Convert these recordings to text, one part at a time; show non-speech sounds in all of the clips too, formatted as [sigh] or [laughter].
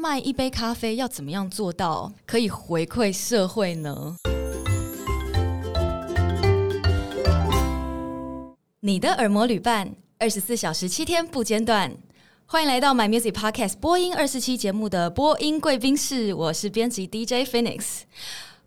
卖一杯咖啡要怎么样做到可以回馈社会呢？你的耳膜旅伴，二十四小时七天不间断。欢迎来到 My Music Podcast 播音二四期节目的播音贵宾室，我是编辑 DJ Phoenix。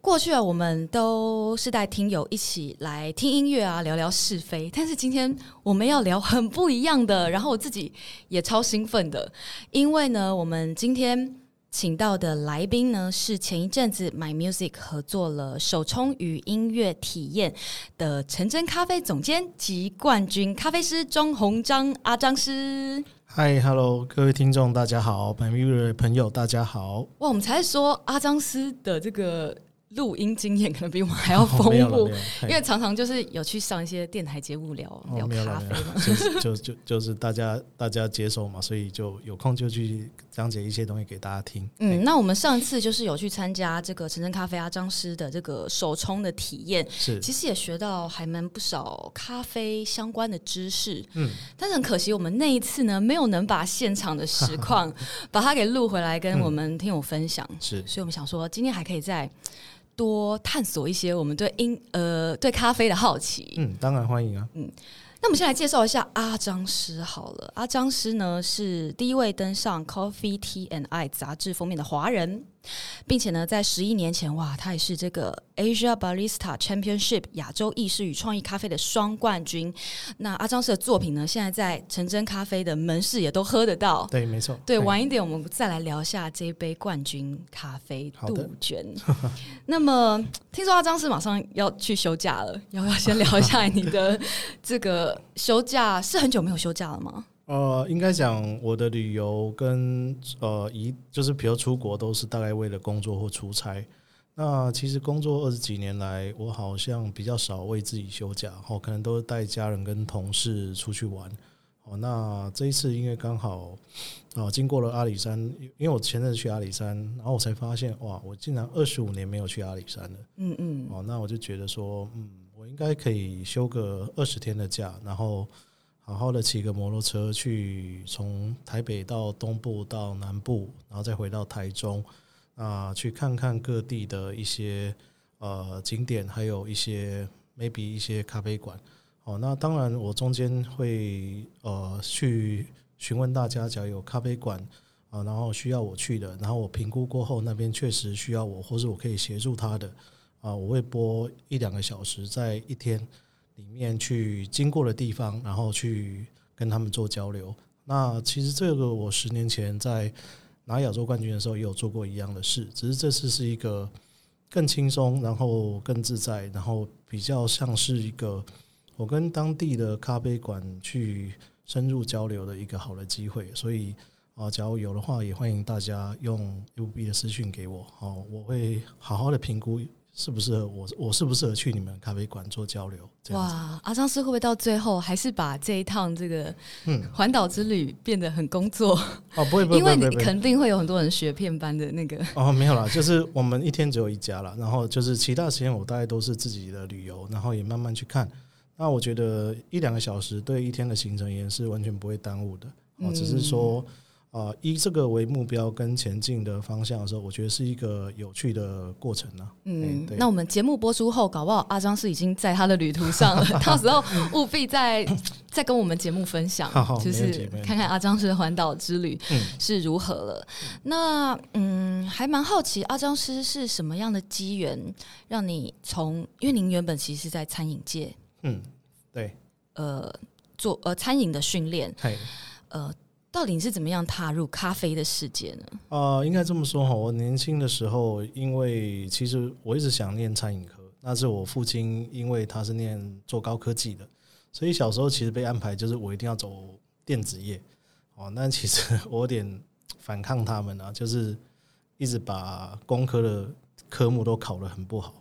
过去啊，我们都是带听友一起来听音乐啊，聊聊是非。但是今天我们要聊很不一样的，然后我自己也超兴奋的，因为呢，我们今天请到的来宾呢，是前一阵子 My Music 合作了手冲与音乐体验的陈真咖啡总监及冠军咖啡师庄宏章阿章师。嗨，Hello，各位听众，大家好，My Music 的朋友，大家好。哇，我们才说阿章师的这个。录音经验可能比我们还要丰富，因为常常就是有去上一些电台节目聊、哦、聊咖啡嘛，就是就就就是大家大家接受嘛，所以就有空就去讲解一些东西给大家听。嗯，那我们上次就是有去参加这个晨晨咖啡阿张师的这个手冲的体验，是其实也学到还蛮不少咖啡相关的知识。嗯，但是很可惜我们那一次呢没有能把现场的实况 [laughs] 把它给录回来跟我们听友分享。是、嗯，所以我们想说今天还可以再。多探索一些我们对音呃对咖啡的好奇。嗯，当然欢迎啊。嗯，那我们先来介绍一下阿张师好了。阿张师呢是第一位登上《Coffee Tea and I》杂志封面的华人。并且呢，在十一年前，哇，他也是这个 Asia Barista Championship 亚洲意式与创意咖啡的双冠军。那阿张氏的作品呢，现在在陈真咖啡的门市也都喝得到。对，没错。对，晚一点我们再来聊一下这一杯冠军咖啡杜鹃。[laughs] 那么，听说阿张氏马上要去休假了，要不要先聊一下你的这个休假？是很久没有休假了吗？呃，应该讲我的旅游跟呃一就是比如出国都是大概为了工作或出差。那其实工作二十几年来，我好像比较少为自己休假，哦，可能都是带家人跟同事出去玩。哦，那这一次因为刚好啊经过了阿里山，因为我前阵子去阿里山，然后我才发现哇，我竟然二十五年没有去阿里山了。嗯嗯。哦，那我就觉得说，嗯，我应该可以休个二十天的假，然后。好好的骑个摩托车去，从台北到东部到南部，然后再回到台中，啊，去看看各地的一些呃景点，还有一些 maybe 一些咖啡馆。哦，那当然我中间会呃去询问大家，只要有咖啡馆啊，然后需要我去的，然后我评估过后，那边确实需要我，或是我可以协助他的，啊，我会播一两个小时在一天。里面去经过的地方，然后去跟他们做交流。那其实这个我十年前在拿亚洲冠军的时候也有做过一样的事，只是这次是一个更轻松，然后更自在，然后比较像是一个我跟当地的咖啡馆去深入交流的一个好的机会。所以啊，假如有的话，也欢迎大家用 UB 的私讯给我，好，我会好好的评估。适不适合我？我适不适合去你们咖啡馆做交流？哇，阿张师会不会到最后还是把这一趟这个嗯环岛之旅变得很工作？哦，不会，不会，[laughs] 因为你肯定会有很多人学片班的那个。哦，没有啦，就是我们一天只有一家了，然后就是其他时间我大概都是自己的旅游，然后也慢慢去看。那我觉得一两个小时对一天的行程也是完全不会耽误的。哦，只是说。啊，以这个为目标跟前进的方向的时候，我觉得是一个有趣的过程呢、啊。嗯，那我们节目播出后，搞不好阿张是已经在他的旅途上了，[laughs] 到时候务必再再跟我们节目分享，就是看看阿张师的环岛之旅是如何了。嗯那嗯，还蛮好奇阿张师是什么样的机缘，让你从因为您原本其实是在餐饮界，嗯，对，呃，做呃餐饮的训练，呃。到底是怎么样踏入咖啡的世界呢？啊、应该这么说哈，我年轻的时候，因为其实我一直想念餐饮科，那是我父亲，因为他是念做高科技的，所以小时候其实被安排就是我一定要走电子业哦。那其实 [laughs] 我有点反抗他们啊，就是一直把工科的科目都考得很不好，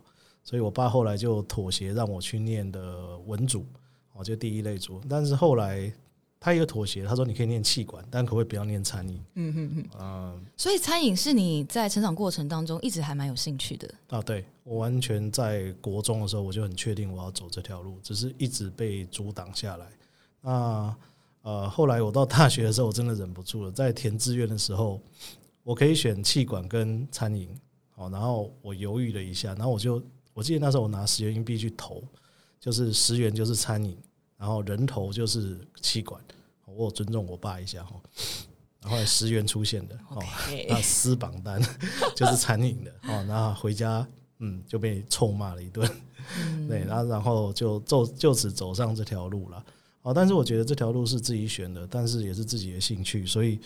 所以我爸后来就妥协让我去念的文组，哦，就第一类组，但是后来。他也有妥协，他说你可以念气管，但可不可以不要念餐饮？嗯哼哼。嗯，所以餐饮是你在成长过程当中一直还蛮有兴趣的啊？对，我完全在国中的时候我就很确定我要走这条路，只是一直被阻挡下来。那呃，后来我到大学的时候，我真的忍不住了，在填志愿的时候，我可以选气管跟餐饮，好，然后我犹豫了一下，然后我就我记得那时候我拿十元硬币去投，就是十元就是餐饮，然后人头就是气管，我有尊重我爸一下哈。然后来十元出现的哦，那撕榜单 [laughs] 就是餐饮的哦，然后回家嗯就被臭骂了一顿，对，然后然后就就就此走上这条路了。哦，但是我觉得这条路是自己选的，但是也是自己的兴趣，所以，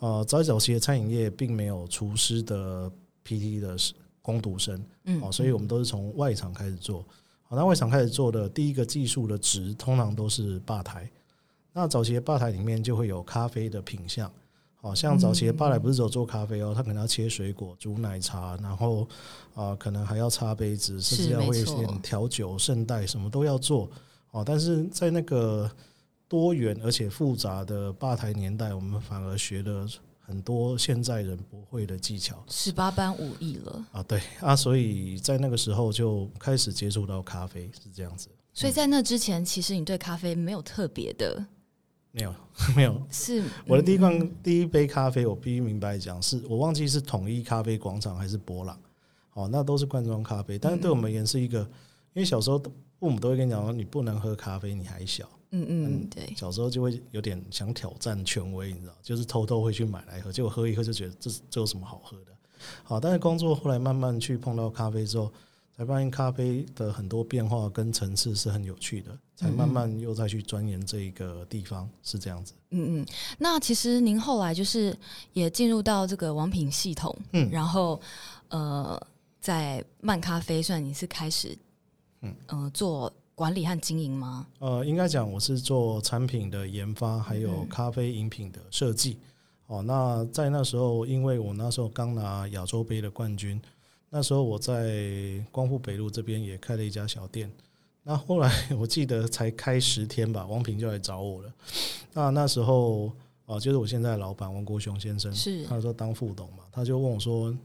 呃，早早期的餐饮业并没有厨师的 PT 的工读生，嗯，哦，所以我们都是从外场开始做，好，那外场开始做的第一个技术的值，通常都是吧台，那早期的吧台里面就会有咖啡的品相，好像早期的吧台不是只有做咖啡哦，他可能要切水果、煮奶茶，然后啊，可能还要擦杯子，甚至要会点调酒、圣代，什么都要做。哦，但是在那个多元而且复杂的吧台年代，我们反而学了很多现在人不会的技巧，十八般武艺了啊！对啊，所以在那个时候就开始接触到咖啡，是这样子。所以在那之前，其实你对咖啡没有特别的，没有 [laughs] 没有。是我的第一罐第一杯咖啡，我必须明白讲，是我忘记是统一咖啡广场还是博朗，哦，那都是罐装咖啡，但是对我们而言是一个，因为小时候。父母都会跟你讲说，你不能喝咖啡，你还小。嗯嗯，对。小时候就会有点想挑战权威，你知道，就是偷偷会去买来喝，结果喝一喝就觉得这这有什么好喝的？好，但是工作后来慢慢去碰到咖啡之后，才发现咖啡的很多变化跟层次是很有趣的，才慢慢又再去钻研这一个地方，是这样子。嗯嗯，那其实您后来就是也进入到这个王品系统，嗯，然后呃，在漫咖啡算你是开始。嗯呃，做管理和经营吗？呃，应该讲我是做产品的研发，还有咖啡饮品的设计。嗯、哦，那在那时候，因为我那时候刚拿亚洲杯的冠军，那时候我在光复北路这边也开了一家小店。那后来我记得才开十天吧，王平就来找我了。那那时候啊、呃，就是我现在的老板王国雄先生，是他说当副董嘛，他就问我说：“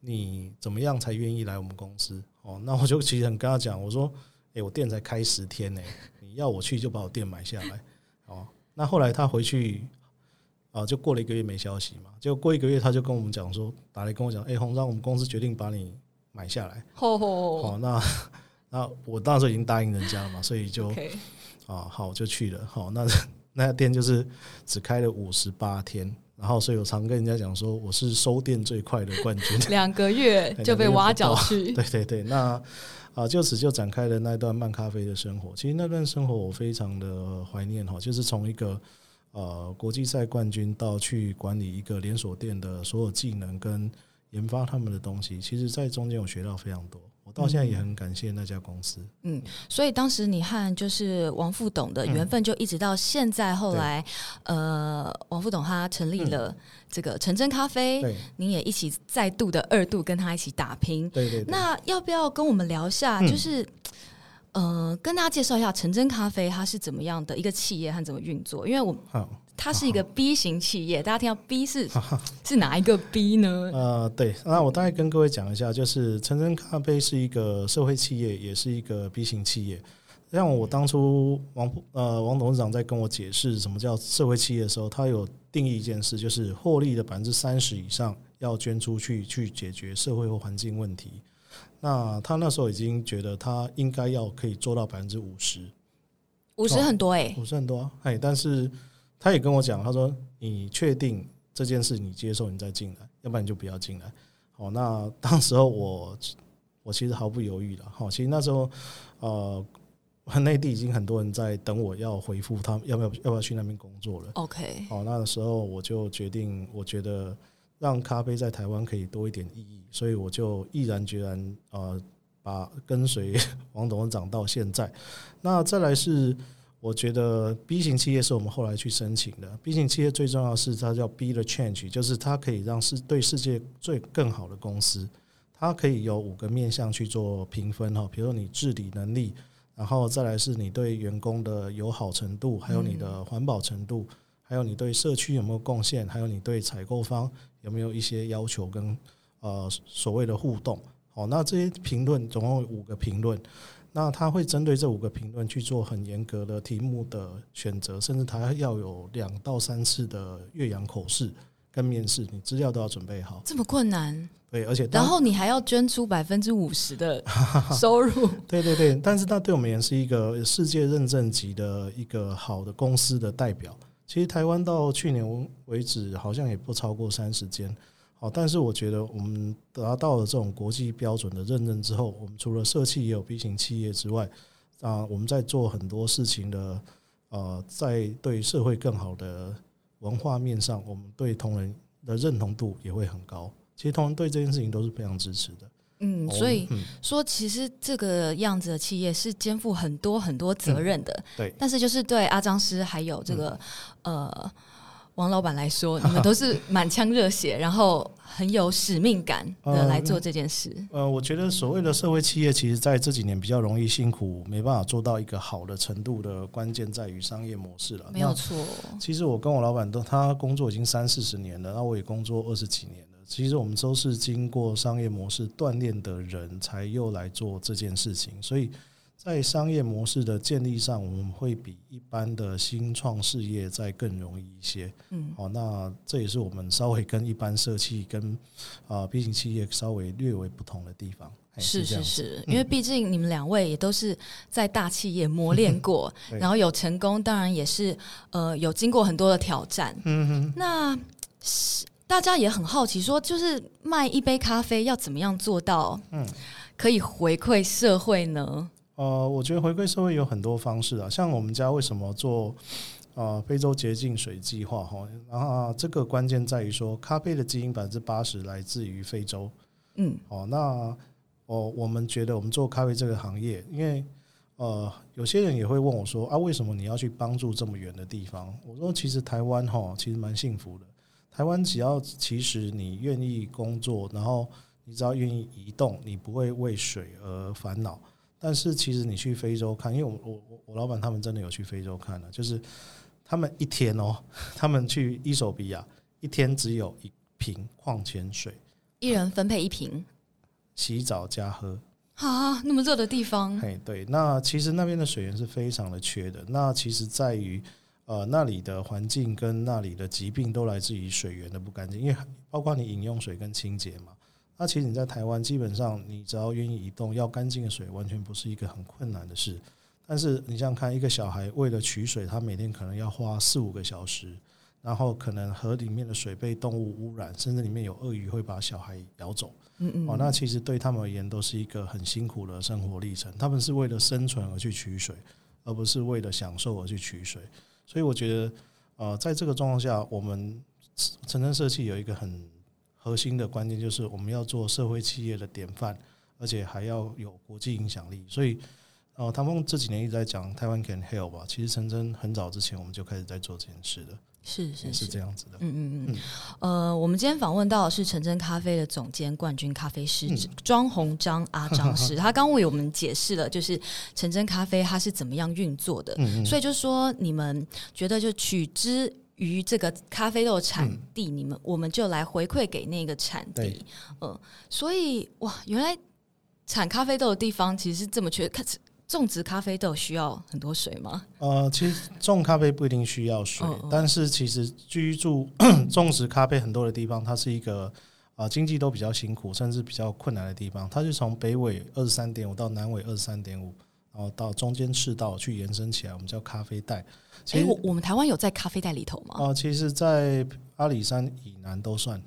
你怎么样才愿意来我们公司？”哦，那我就其实很跟他讲，我说，诶，我店才开十天呢，你要我去就把我店买下来。哦，那后来他回去，啊，就过了一个月没消息嘛，就过一个月他就跟我们讲说，打来跟我讲，哎，红章，我们公司决定把你买下来。哦，哦，那那我当时已经答应人家了嘛，所以就啊，好，就去了。好，那那家店就是只开了五十八天。然后，所以我常跟人家讲说，我是收店最快的冠军。[laughs] 两个月就被挖角去。对对对，那啊，就此就展开了那段漫咖啡的生活。其实那段生活我非常的怀念哈，就是从一个呃国际赛冠军到去管理一个连锁店的所有技能跟研发他们的东西，其实在中间我学到非常多。到现在也很感谢那家公司。嗯，所以当时你和就是王副董的缘分就一直到现在。后来，呃，王副董他成立了这个陈真咖啡，您也一起再度的二度跟他一起打拼。对对。那要不要跟我们聊一下？就是，呃，跟大家介绍一下陈真咖啡它是怎么样的一个企业和怎么运作？因为我。它是一个 B 型企业，大家听到 [laughs] B 是是哪一个 B 呢？呃，对，那我大概跟各位讲一下，就是橙真咖啡是一个社会企业，也是一个 B 型企业。像我当初王呃王董事长在跟我解释什么叫社会企业的时候，他有定义一件事，就是获利的百分之三十以上要捐出去，去解决社会或环境问题。那他那时候已经觉得他应该要可以做到百分之五十，五十很多哎、欸，五十很多哎，但是。他也跟我讲，他说：“你确定这件事你接受，你再进来，要不然你就不要进来。”好，那当时候我我其实毫不犹豫了。好，其实那时候呃，内地已经很多人在等我要回复他们要不要要不要去那边工作了。OK，好，那个时候我就决定，我觉得让咖啡在台湾可以多一点意义，所以我就毅然决然呃，把跟随 [laughs] 王董事长到现在。那再来是。我觉得 B 型企业是我们后来去申请的。B 型企业最重要的是它叫 Be the Change，就是它可以让世对世界最更好的公司，它可以有五个面向去做评分哈，比如说你治理能力，然后再来是你对员工的友好程度，还有你的环保程度，还有你对社区有没有贡献，还有你对采购方有没有一些要求跟呃所谓的互动。好，那这些评论总共有五个评论。那他会针对这五个评论去做很严格的题目的选择，甚至他要有两到三次的岳阳口试，跟面试，你资料都要准备好。这么困难？对，而且然后你还要捐出百分之五十的收入。[laughs] 对对对，但是那对我们也是一个世界认证级的一个好的公司的代表。其实台湾到去年为止，好像也不超过三十间。好，但是我觉得我们达到了这种国际标准的认证之后，我们除了社企也有 B 型企业之外，啊，我们在做很多事情的，呃，在对社会更好的文化面上，我们对同仁的认同度也会很高。其实同仁对这件事情都是非常支持的。嗯，所以说，其实这个样子的企业是肩负很多很多责任的。嗯、对，但是就是对阿张师还有这个、嗯、呃。王老板来说，[laughs] 你们都是满腔热血，然后很有使命感的来做这件事。[laughs] 呃，我觉得所谓的社会企业，其实在这几年比较容易辛苦，没办法做到一个好的程度的关键在于商业模式了。没有错。其实我跟我老板都，他工作已经三四十年了，那我也工作二十几年了。其实我们都是经过商业模式锻炼的人才又来做这件事情，所以。在商业模式的建立上，我们会比一般的新创事业再更容易一些。嗯，好，那这也是我们稍微跟一般社企跟啊 B 型企业稍微略微不同的地方。是是是，因为毕竟你们两位也都是在大企业磨 [laughs] 练过，然后有成功，当然也是呃有经过很多的挑战。嗯哼，那大家也很好奇，说就是卖一杯咖啡要怎么样做到，嗯，可以回馈社会呢？呃，我觉得回馈社会有很多方式啊，像我们家为什么做呃非洲洁净水计划哈，然后这个关键在于说，咖啡的基因百分之八十来自于非洲，嗯，哦，那哦，我们觉得我们做咖啡这个行业，因为呃，有些人也会问我说啊，为什么你要去帮助这么远的地方？我说其实台湾哈，其实蛮幸福的，台湾只要其实你愿意工作，然后你只要愿意移动，你不会为水而烦恼。但是其实你去非洲看，因为我我我我老板他们真的有去非洲看了，就是他们一天哦，[laughs] 他们去伊索比亚一天只有一瓶矿泉水，一人分配一瓶，洗澡加喝。啊，那么热的地方，嘿，对，那其实那边的水源是非常的缺的，那其实在于呃那里的环境跟那里的疾病都来自于水源的不干净，因为包括你饮用水跟清洁嘛。那其实你在台湾，基本上你只要愿意移动，要干净的水，完全不是一个很困难的事。但是你想想看，一个小孩为了取水，他每天可能要花四五个小时，然后可能河里面的水被动物污染，甚至里面有鳄鱼会把小孩咬走。嗯嗯。哦，那其实对他们而言都是一个很辛苦的生活历程。他们是为了生存而去取水，而不是为了享受而去取水。所以我觉得，呃，在这个状况下，我们城镇社企有一个很。核心的关键就是我们要做社会企业的典范，而且还要有国际影响力。所以，呃，唐凤这几年一直在讲台湾 can help 吧。其实陈真很早之前我们就开始在做这件事的，是是是这样子的。嗯嗯嗯。呃，我们今天访问到的是陈真咖啡的总监冠军咖啡师庄宏章阿张师，[laughs] 他刚为我们解释了就是陈真咖啡它是怎么样运作的。所以就是说，你们觉得就取之。于这个咖啡豆产地，嗯、你们我们就来回馈给那个产地，对嗯，所以哇，原来产咖啡豆的地方其实是这么缺，种植咖啡豆需要很多水吗？呃，其实种咖啡不一定需要水，嗯、但是其实居住 [coughs] 种植咖啡很多的地方，它是一个啊、呃、经济都比较辛苦，甚至比较困难的地方。它是从北纬二十三点五到南纬二十三点五。然后到中间赤道去延伸起来，我们叫咖啡带。其实我我们台湾有在咖啡带里头吗？啊，其实，在阿里山以南都算。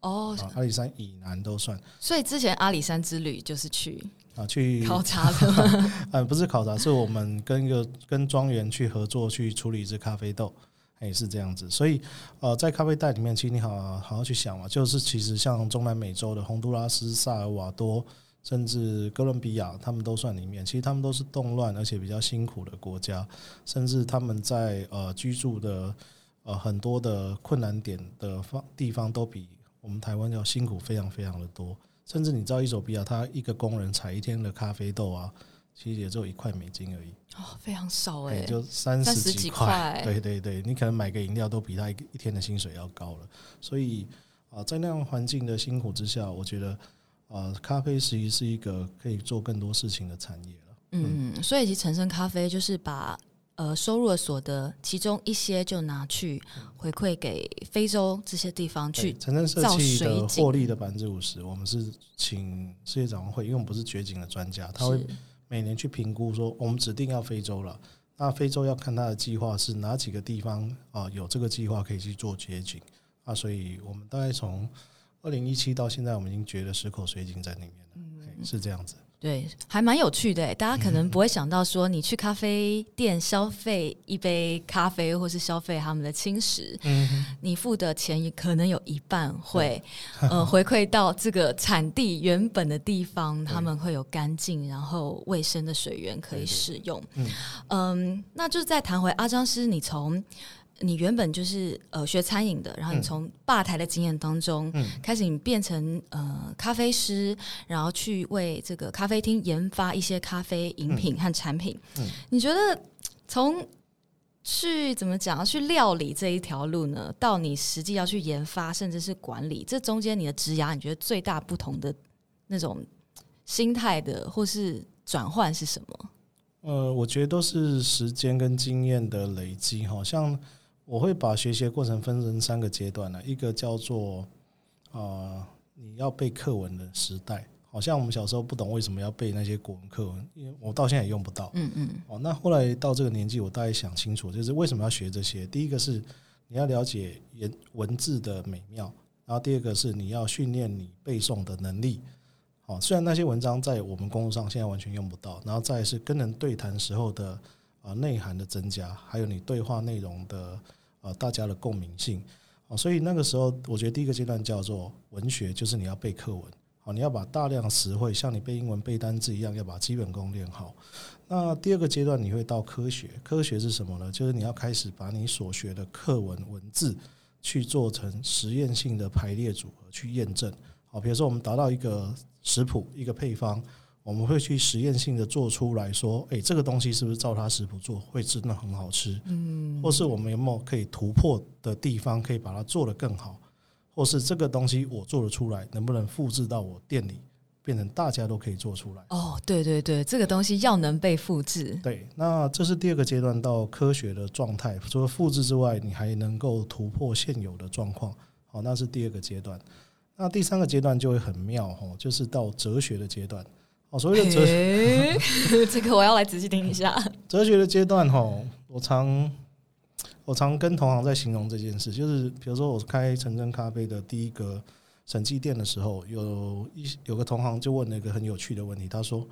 哦，阿里山以南都算。所以之前阿里山之旅就是去啊去考察的。嗯，[laughs] 不是考察，是我们跟一个跟庄园去合作去处理一只咖啡豆，也是这样子。所以呃，在咖啡带里面，其实你好好好去想嘛，就是其实像中南美洲的洪都拉斯、萨尔瓦多。甚至哥伦比亚，他们都算里面。其实他们都是动乱而且比较辛苦的国家，甚至他们在呃居住的呃很多的困难点的方地方，都比我们台湾要辛苦非常非常的多。甚至你知道，伊索比亚他一个工人采一天的咖啡豆啊，其实也只有一块美金而已。哦，非常少哎、欸，就三十几块。对对对，你可能买个饮料都比他一一天的薪水要高了。所以啊、呃，在那样环境的辛苦之下，我觉得。啊，咖啡实际是一个可以做更多事情的产业了。嗯，所以其实陈生咖啡就是把呃收入的所得，其中一些就拿去回馈给非洲这些地方去城镇设计的获利的百分之五十，我们是请世界展望会，因为我们不是掘井的专家，他会每年去评估说，我们指定要非洲了，那非洲要看他的计划是哪几个地方啊、呃、有这个计划可以去做掘井啊，所以我们大概从二零一七到现在，我们已经掘了十口水井在里面了，嗯、是这样子。对，还蛮有趣的。大家可能不会想到说，你去咖啡店消费一杯咖啡，或是消费他们的轻食，嗯、你付的钱也可能有一半会呃 [laughs] 回馈到这个产地原本的地方，他们会有干净然后卫生的水源可以使用。嗯，嗯，那就是再谈回阿张师，你从。你原本就是呃学餐饮的，然后你从吧台的经验当中、嗯、开始，你变成呃咖啡师，然后去为这个咖啡厅研发一些咖啡饮品和产品。嗯嗯、你觉得从去怎么讲去料理这一条路呢，到你实际要去研发，甚至是管理，这中间你的职涯，你觉得最大不同的那种心态的或是转换是什么？呃，我觉得都是时间跟经验的累积，好像。我会把学习的过程分成三个阶段呢，一个叫做啊，你要背课文的时代，好像我们小时候不懂为什么要背那些国文课文，因为我到现在也用不到。嗯嗯。哦，那后来到这个年纪，我大概想清楚，就是为什么要学这些。第一个是你要了解言文字的美妙，然后第二个是你要训练你背诵的能力。哦，虽然那些文章在我们工作上现在完全用不到，然后再是跟人对谈时候的啊内涵的增加，还有你对话内容的。啊，大家的共鸣性，啊，所以那个时候，我觉得第一个阶段叫做文学，就是你要背课文，好，你要把大量词汇像你背英文背单字一样，要把基本功练好。那第二个阶段，你会到科学，科学是什么呢？就是你要开始把你所学的课文文字去做成实验性的排列组合去验证。好，比如说我们达到一个食谱，一个配方。我们会去实验性的做出来说，诶，这个东西是不是照它食谱做会真的很好吃？嗯，或是我们有没有可以突破的地方，可以把它做得更好？或是这个东西我做得出来，能不能复制到我店里，变成大家都可以做出来？哦，对对对，这个东西要能被复制。对，那这是第二个阶段到科学的状态，除了复制之外，你还能够突破现有的状况。好，那是第二个阶段。那第三个阶段就会很妙哦，就是到哲学的阶段。哦，所谓的哲学，[laughs] 这个我要来仔细听一下。[laughs] 哲学的阶段，哈，我常我常跟同行在形容这件事，就是比如说我开城镇咖啡的第一个审计店的时候，有一有个同行就问了一个很有趣的问题，他说：“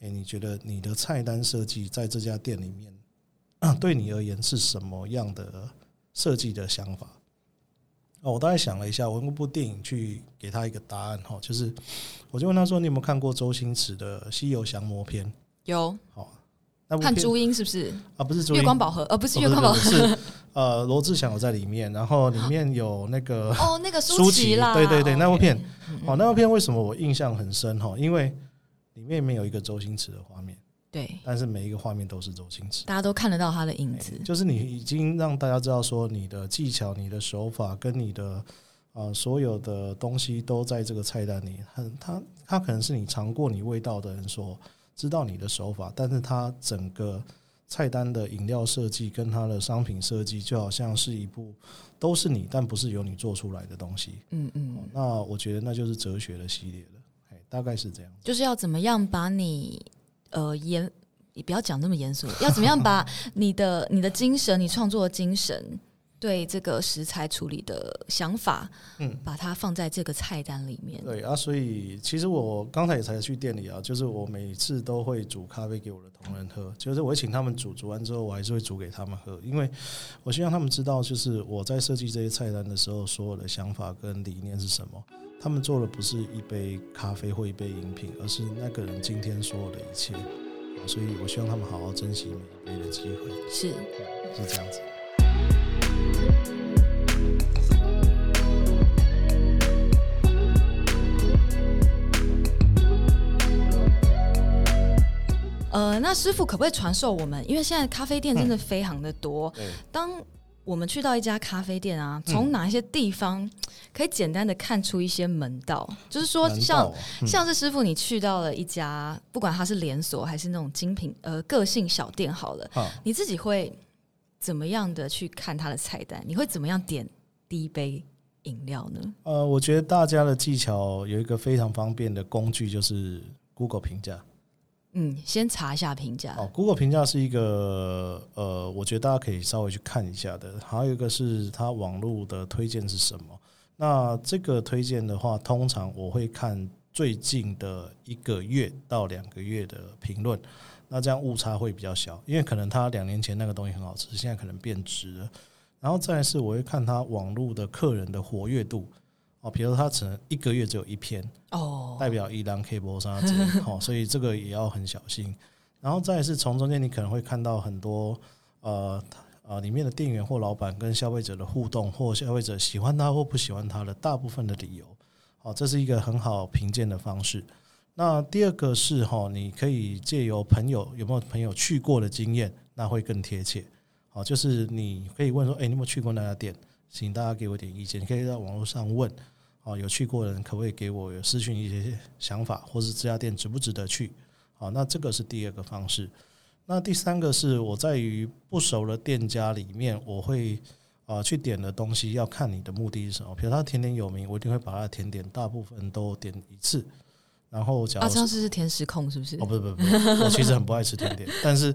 诶，你觉得你的菜单设计在这家店里面，[coughs] 对你而言是什么样的设计的想法？”哦，我大概想了一下，我用部电影去给他一个答案哈，就是我就问他说：“你有没有看过周星驰的《西游降魔篇》？”有。好，那看朱茵是不是？啊，不是月光宝盒，呃，不是月光宝盒，[laughs] 是呃，罗志祥有在里面，然后里面有那个哦，那个 [laughs] 舒淇啦，对对对，那部片，哦，那部片为什么我印象很深哈？因为里面没有一个周星驰的画面。对，但是每一个画面都是周星驰，大家都看得到他的影子。就是你已经让大家知道说，你的技巧、你的手法跟你的啊、呃、所有的东西都在这个菜单里。很，他他可能是你尝过你味道的人所知道你的手法，但是他整个菜单的饮料设计跟它的商品设计，就好像是一部都是你，但不是由你做出来的东西。嗯嗯、哦，那我觉得那就是哲学的系列了。哎，大概是这样。就是要怎么样把你。呃，严，你不要讲那么严肃。要怎么样把 [laughs] 你的你的精神，你创作的精神，对这个食材处理的想法，嗯，把它放在这个菜单里面。对啊，所以其实我刚才也才去店里啊，就是我每次都会煮咖啡给我的同仁喝，就是我会请他们煮，煮完之后我还是会煮给他们喝，因为我希望他们知道，就是我在设计这些菜单的时候，所有的想法跟理念是什么。他们做的不是一杯咖啡或一杯饮品，而是那个人今天所有的一切。所以我希望他们好好珍惜每一杯的机会。是，是这样子。呃，那师傅可不可以传授我们？因为现在咖啡店真的非常的多。嗯、当我们去到一家咖啡店啊，从哪一些地方可以简单的看出一些门道？嗯、就是说像，像、嗯、像是师傅，你去到了一家，不管它是连锁还是那种精品呃个性小店，好了，啊、你自己会怎么样的去看它的菜单？你会怎么样点第一杯饮料呢？呃，我觉得大家的技巧有一个非常方便的工具，就是 Google 评价。嗯，先查一下评价。哦，Google 评价是一个呃，我觉得大家可以稍微去看一下的。还有一个是它网络的推荐是什么？那这个推荐的话，通常我会看最近的一个月到两个月的评论，那这样误差会比较小，因为可能它两年前那个东西很好吃，现在可能变质了。然后再是我会看它网络的客人的活跃度。哦，比如说他只能一个月只有一篇哦，代表一档 K 波上哦，所以这个也要很小心。然后再是从中间，你可能会看到很多呃呃里面的店员或老板跟消费者的互动，或消费者喜欢他或不喜欢他的大部分的理由。好，这是一个很好评鉴的方式。那第二个是哈，你可以借由朋友有没有朋友去过的经验，那会更贴切。好，就是你可以问说，哎，你有没有去过那家店？请大家给我点意见。你可以在网络上问。哦，有去过的人可不可以给我有私讯一些想法，或是这家店值不值得去？好，那这个是第二个方式。那第三个是我在于不熟的店家里面，我会啊去点的东西，要看你的目的是什么。比如他甜点有名，我一定会把他的甜点大部分都点一次。然后假如，阿张师是甜食控是不是？哦，不是不是不是，我其实很不爱吃甜点，[laughs] 但是。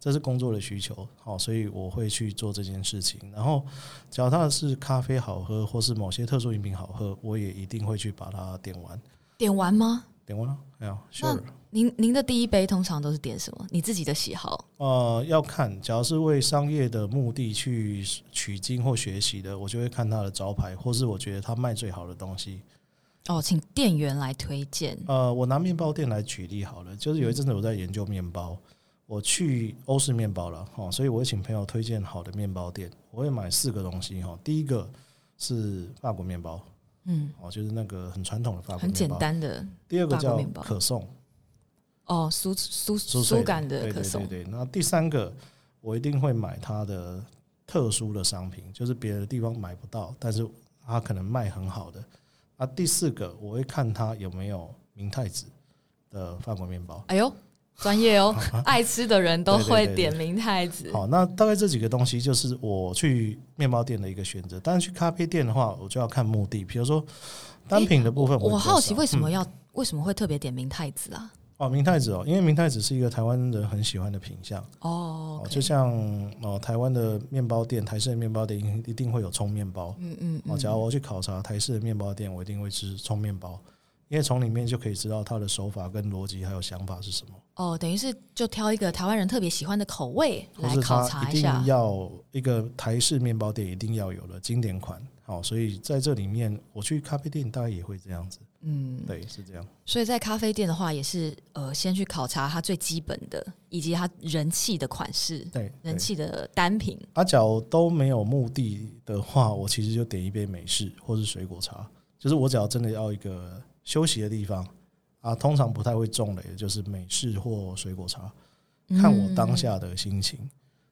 这是工作的需求，好，所以我会去做这件事情。然后，只要它是咖啡好喝，或是某些特殊饮品好喝，我也一定会去把它点完。点完吗？点完了，没有。那您您的第一杯通常都是点什么？你自己的喜好？呃，要看，只要是为商业的目的去取经或学习的，我就会看它的招牌，或是我觉得它卖最好的东西。哦，请店员来推荐。呃，我拿面包店来举例好了，就是有一阵子我在研究面包。我去欧式面包了哦，所以我会请朋友推荐好的面包店。我会买四个东西哈，第一个是法国面包，嗯，哦，就是那个很传统的法国面包，很简单的。第二个叫可颂，哦，酥酥酥感的可颂。对对对，那第三个我一定会买它的特殊的商品，就是别的地方买不到，但是它可能卖很好的。啊，第四个我会看它有没有明太子的法国面包。哎呦！专业哦，[laughs] 爱吃的人都会点明太子。好，那大概这几个东西就是我去面包店的一个选择。但是去咖啡店的话，我就要看目的。比如说单品的部分我，我好奇为什么要、嗯、为什么会特别点明太子啊？哦，明太子哦，因为明太子是一个台湾人很喜欢的品相哦。Okay、就像哦，台湾的面包店，台式的面包店一定会有葱面包。嗯嗯。哦，假如我要去考察台式的面包店，我一定会吃葱面包。因为从里面就可以知道他的手法跟逻辑还有想法是什么。哦，等于是就挑一个台湾人特别喜欢的口味来考察一下。一定要一个台式面包店一定要有的经典款。好，所以在这里面，我去咖啡店大概也会这样子。嗯，对，是这样。所以在咖啡店的话，也是呃，先去考察它最基本的，以及它人气的款式，对，人气的单品。阿角都没有目的的话，我其实就点一杯美式或是水果茶。就是我只要真的要一个。休息的地方啊，通常不太会中雷的，就是美式或水果茶，看我当下的心情。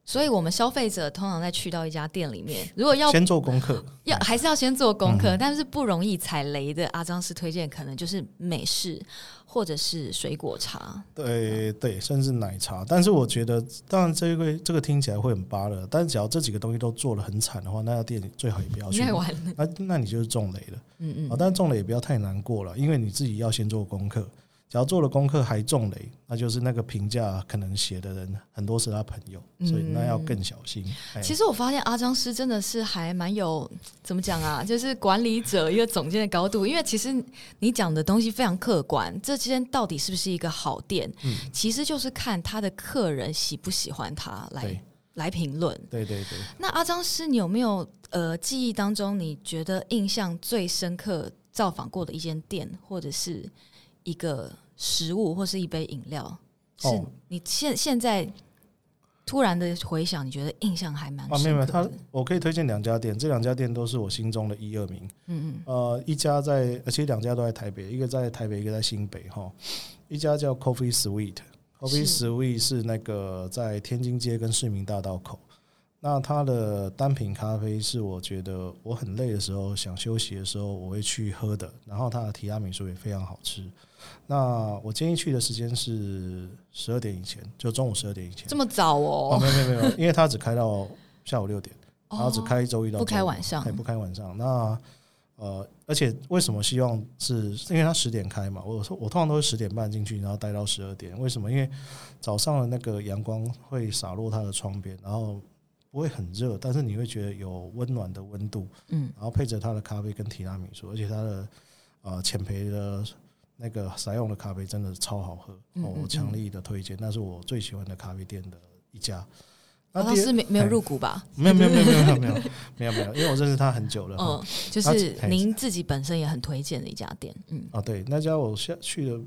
嗯、所以，我们消费者通常在去到一家店里面，如果要先做功课，要还是要先做功课，嗯、但是不容易踩雷的。阿张师推荐可能就是美式。或者是水果茶，对对，甚至奶茶。但是我觉得，当然这个这个听起来会很巴乐，但是只要这几个东西都做得很惨的话，那家店最好也不要去。那那你就是中雷了。嗯嗯。但是中雷也不要太难过了，因为你自己要先做功课。只要做了功课还中雷，那就是那个评价可能写的人很多是他朋友，所以那要更小心。嗯、其实我发现阿张师真的是还蛮有 [laughs] 怎么讲啊，就是管理者一个总监的高度，因为其实你讲的东西非常客观，这间到底是不是一个好店，嗯、其实就是看他的客人喜不喜欢他来来评论。对对对。那阿张师，你有没有呃记忆当中你觉得印象最深刻造访过的一间店，或者是？一个食物或是一杯饮料，是你现现在突然的回想，你觉得印象还蛮。啊，没有没有，他我可以推荐两家店，这两家店都是我心中的一二名。嗯嗯，呃，一家在，而且两家都在台北，一个在台北，一个在新北哈。一家叫 Coffee Sweet，Coffee Sweet 是那个在天津街跟市民大道口。那它的单品咖啡是我觉得我很累的时候想休息的时候我会去喝的，然后它的提拉米苏也非常好吃。那我建议去的时间是十二点以前，就中午十二点以前。这么早哦？哦，没有没有没有，因为它只开到下午六点，然后只开周一到不开晚上，不开晚上。那呃，而且为什么希望是？因为它十点开嘛。我说我通常都是十点半进去，然后待到十二点。为什么？因为早上的那个阳光会洒落它的窗边，然后不会很热，但是你会觉得有温暖的温度。嗯，然后配着它的咖啡跟提拉米苏，而且它的呃浅焙的那个彩用的咖啡真的超好喝，我强力的推荐，那是我最喜欢的咖啡店的一家。那他是没没有入股吧？没有没有没有没有没有没有没有，因为我认识他很久了。嗯，就是您自己本身也很推荐的一家店。嗯，啊对，那家我去了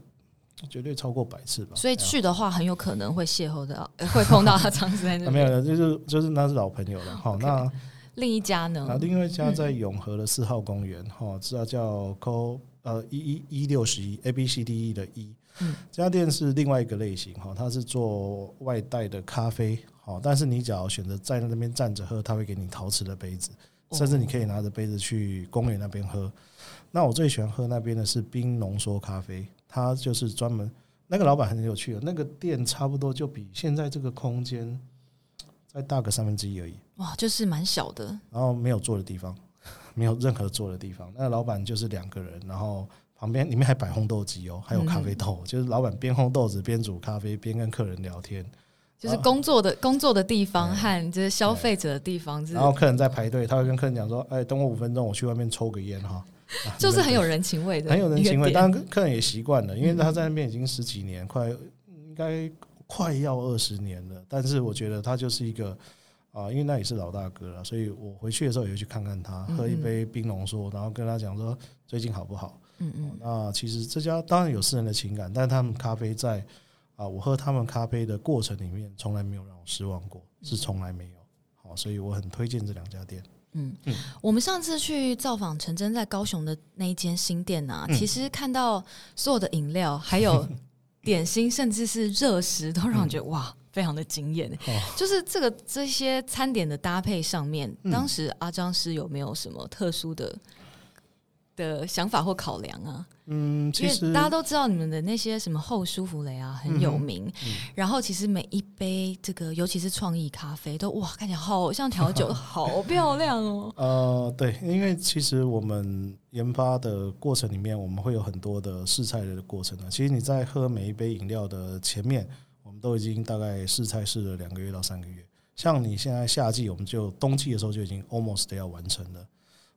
绝对超过百次吧。所以去的话，很有可能会邂逅到，会碰到他。长时间没有的，就是就是那是老朋友了。好，那另一家呢？啊，另外一家在永和的四号公园，哈，知道叫 Co。呃一一一六十一 A B C D E 的一。嗯，这家店是另外一个类型哈，它是做外带的咖啡。好，但是你只要选择在那边站着喝，他会给你陶瓷的杯子，甚至你可以拿着杯子去公园那边喝。那我最喜欢喝那边的是冰浓缩咖啡，它就是专门那个老板很有趣的，那个店差不多就比现在这个空间再大个三分之一而已。哇，就是蛮小的。然后没有坐的地方，没有任何坐的地方。那老板就是两个人，然后旁边里面还摆烘豆机哦，还有咖啡豆，就是老板边烘豆子边煮咖啡边跟客人聊天。就是工作的工作的地方和就是消费者的地方，然后客人在排队，他会跟客人讲说：“哎，等我五分钟，我去外面抽个烟哈。[laughs] ”就是很有人情味的，很有人情味。当然，客人也习惯了，因为他在那边已经十几年，快应该快要二十年了。但是我觉得他就是一个啊，因为那也是老大哥了，所以我回去的时候也会去看看他，喝一杯冰浓缩，然后跟他讲说最近好不好。嗯嗯。那其实这家当然有私人的情感，但他们咖啡在。啊，我喝他们咖啡的过程里面，从来没有让我失望过，是从来没有。好，所以我很推荐这两家店。嗯嗯，我们上次去造访陈真在高雄的那一间新店啊，其实看到所有的饮料，还有点心，甚至是热食，都让我觉得哇，非常的惊艳。就是这个这些餐点的搭配上面，当时阿张师有没有什么特殊的？的想法或考量啊，嗯，其实大家都知道你们的那些什么后舒芙蕾啊很有名，嗯嗯、然后其实每一杯这个，尤其是创意咖啡，都哇看起来好像调酒，[laughs] 好漂亮哦。呃，对，因为其实我们研发的过程里面，我们会有很多的试菜的过程呢。其实你在喝每一杯饮料的前面，我们都已经大概试菜试了两个月到三个月。像你现在夏季，我们就冬季的时候就已经 almost 要完成了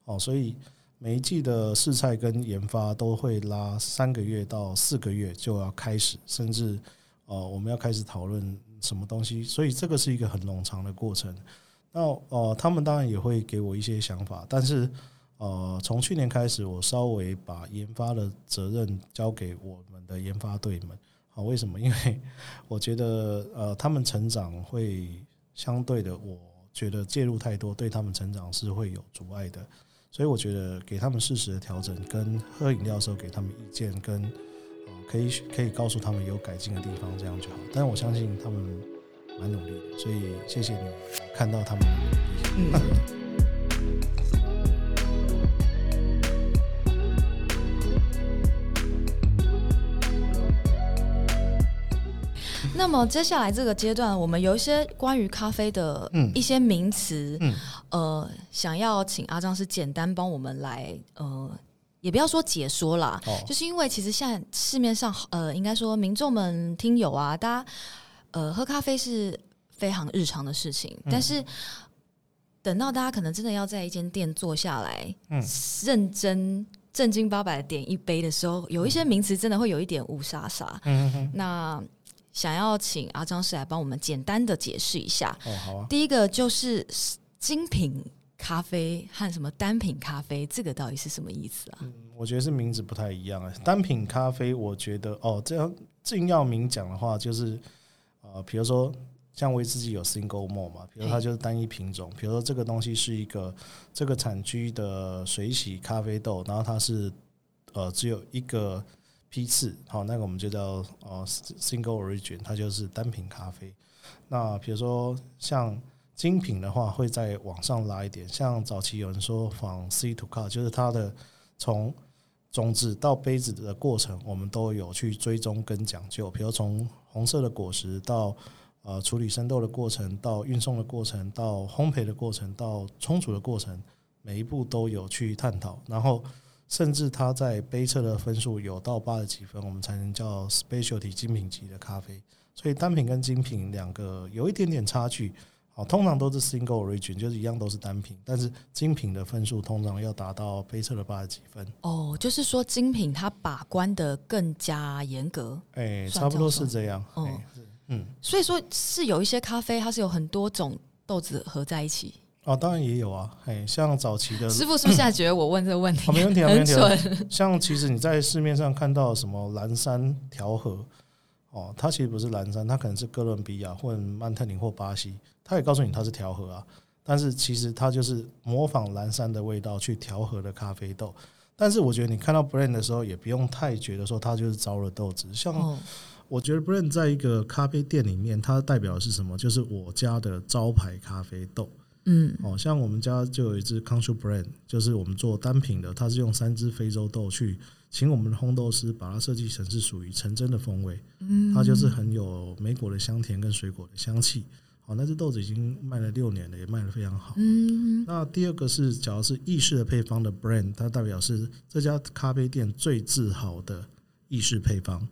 哦，所以。每一季的试菜跟研发都会拉三个月到四个月就要开始，甚至呃我们要开始讨论什么东西，所以这个是一个很冗长的过程。那呃他们当然也会给我一些想法，但是呃从去年开始，我稍微把研发的责任交给我们的研发队们。好，为什么？因为我觉得呃他们成长会相对的，我觉得介入太多，对他们成长是会有阻碍的。所以我觉得给他们适时的调整，跟喝饮料的时候给他们意见，跟可以可以告诉他们有改进的地方，这样就好。但我相信他们蛮努力的，所以谢谢你看到他们。那么接下来这个阶段，我们有一些关于咖啡的一些名词，嗯，呃，想要请阿张是简单帮我们来，呃，也不要说解说啦，哦，就是因为其实现在市面上，呃，应该说民众们听友啊，大家，呃，喝咖啡是非常日常的事情，但是等到大家可能真的要在一间店坐下来，嗯，认真正经八百的点一杯的时候，有一些名词真的会有一点雾沙沙，嗯哼，那。想要请阿张师来帮我们简单的解释一下。哦，好啊。第一个就是精品咖啡和什么单品咖啡，这个到底是什么意思啊？嗯，我觉得是名字不太一样啊。单品咖啡，我觉得哦，这样正要明讲的话，就是呃，比如说像威士忌有 single malt 嘛，比如它就是单一品种。比如说这个东西是一个这个产区的水洗咖啡豆，然后它是呃只有一个。批次好，那个我们就叫呃 single origin，它就是单品咖啡。那比如说像精品的话会再往上拉一点。像早期有人说仿 C to cup，就是它的从种子到杯子的过程，我们都有去追踪跟讲究。比如从红色的果实到呃处理生豆的过程，到运送的过程，到烘焙的过程，到冲煮的过程，每一步都有去探讨。然后甚至它在杯测的分数有到八十几分，我们才能叫 specialty 精品级的咖啡。所以单品跟精品两个有一点点差距。好，通常都是 single origin，就是一样都是单品，但是精品的分数通常要达到杯测的八十几分。哦，就是说精品它把关的更加严格。哎、欸，差不多是这样。哦，欸、嗯，所以说是有一些咖啡，它是有很多种豆子合在一起。哦，当然也有啊。哎、欸，像早期的师傅是不是现在觉得我问这个问题、哦、没问题、啊，没问题。像其实你在市面上看到什么蓝山调和。哦，它其实不是蓝山，它可能是哥伦比亚或曼特宁或巴西，它也告诉你它是调和啊，但是其实它就是模仿蓝山的味道去调和的咖啡豆。但是我觉得你看到 brand 的时候，也不用太觉得说它就是糟了豆子。像我觉得 brand 在一个咖啡店里面，它代表的是什么？就是我家的招牌咖啡豆。嗯，哦，像我们家就有一 brand，就是我们做单品的，它是用三只非洲豆去。请我们的烘豆师把它设计成是属于纯真的风味，嗯它就是很有莓果的香甜跟水果的香气。好，那只豆子已经卖了六年了，也卖得非常好。嗯那第二个是，假如是意式的配方的 brand，它代表是这家咖啡店最自豪的意式配方。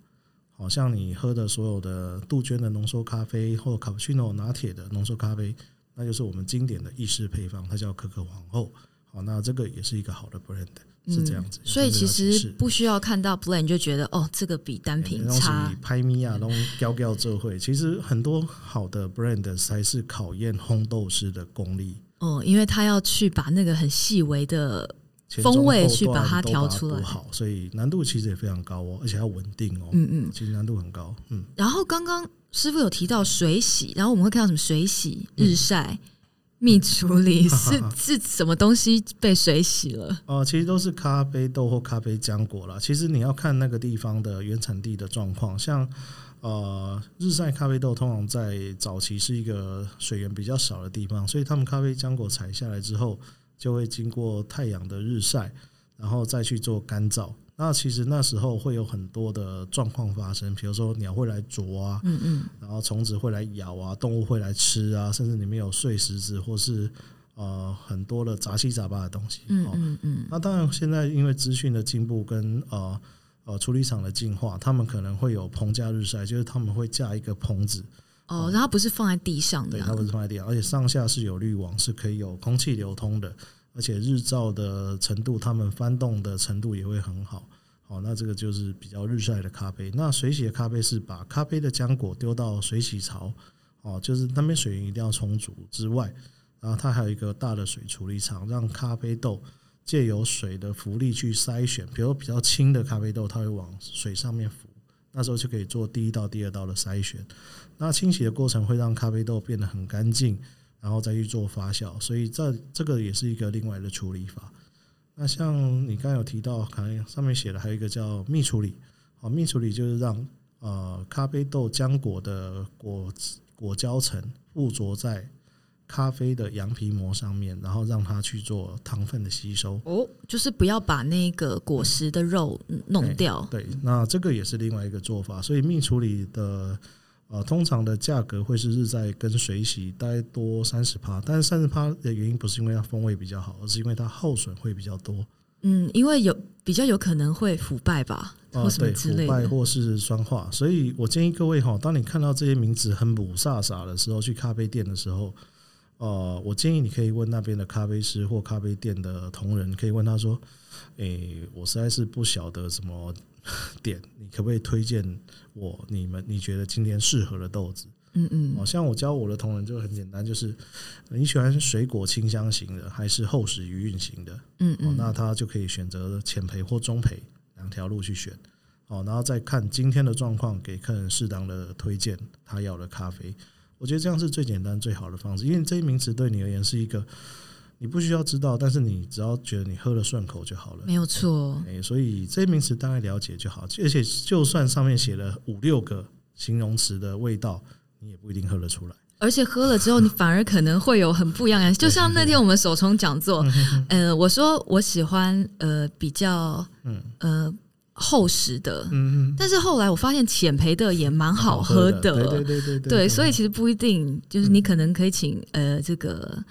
好像你喝的所有的杜鹃的浓缩咖啡或卡布奇诺拿铁的浓缩咖啡，那就是我们经典的意式配方，它叫可可皇后。好，那这个也是一个好的 brand。是这样子，所以其实不需要看到 brand 就觉得哦，这个比单品差。拍米啊，都教教这会，其实很多好的 brand 才是考验烘豆师的功力。哦，因为他要去把那个很细微的风味去把它调出来，好，所以难度其实也非常高哦，而且要稳定哦。嗯嗯，其实难度很高。嗯。然后刚刚师傅有提到水洗，然后我们会看到什么水洗、日晒。嗯蜜处理是 [laughs] 是什么东西被水洗了？[laughs] 哦、呃，其实都是咖啡豆或咖啡浆果啦。其实你要看那个地方的原产地的状况，像呃日晒咖啡豆，通常在早期是一个水源比较少的地方，所以他们咖啡浆果采下来之后，就会经过太阳的日晒，然后再去做干燥。那其实那时候会有很多的状况发生，比如说鸟会来啄啊，嗯嗯，然后虫子会来咬啊，动物会来吃啊，甚至里面有碎石子或是呃很多的杂七杂八的东西。嗯嗯嗯。那当然，现在因为资讯的进步跟呃呃处理厂的进化，他们可能会有棚架日晒，就是他们会架一个棚子。哦，然后不是放在地上的，对，它不是放在地上，而且上下是有滤网，是可以有空气流通的。而且日照的程度，它们翻动的程度也会很好。哦，那这个就是比较日晒的咖啡。那水洗的咖啡是把咖啡的浆果丢到水洗槽，哦，就是那边水源一定要充足之外，然后它还有一个大的水处理厂，让咖啡豆借由水的浮力去筛选。比如比较轻的咖啡豆，它会往水上面浮，那时候就可以做第一道、第二道的筛选。那清洗的过程会让咖啡豆变得很干净。然后再去做发酵，所以这这个也是一个另外的处理法。那像你刚有提到，可能上面写的还有一个叫蜜处理。好，蜜处理就是让呃咖啡豆浆果的果果胶层附着在咖啡的羊皮膜上面，然后让它去做糖分的吸收。哦，就是不要把那个果实的肉弄掉。对，对，那这个也是另外一个做法。所以蜜处理的。呃，通常的价格会是日晒跟水洗，大概多三十趴。但是三十趴的原因不是因为它风味比较好，而是因为它耗损会比较多。嗯，因为有比较有可能会腐败吧，或什么之类的。对，腐败或是酸化。所以我建议各位哈，当你看到这些名字很母煞煞的时候，去咖啡店的时候，呃，我建议你可以问那边的咖啡师或咖啡店的同仁，可以问他说：“诶、欸，我实在是不晓得什么。[laughs] ”点，你可不可以推荐我你们你觉得今天适合的豆子？嗯嗯，哦，像我教我的同仁就很简单，就是你喜欢水果清香型的，还是厚实余韵型的？嗯嗯，那他就可以选择浅培或中培两条路去选。哦，然后再看今天的状况，给客人适当的推荐他要的咖啡。我觉得这样是最简单最好的方式，因为这些名词对你而言是一个。你不需要知道，但是你只要觉得你喝了顺口就好了。没有错，哎，所以这些名词大概了解就好。而且就算上面写了五六个形容词的味道，你也不一定喝得出来。而且喝了之后，你反而可能会有很不一样的。就像那天我们手冲讲座，呃，我说我喜欢呃比较呃厚实的，嗯，但是后来我发现浅培的也蛮好喝的，对对对对对，所以其实不一定，就是你可能可以请呃这个。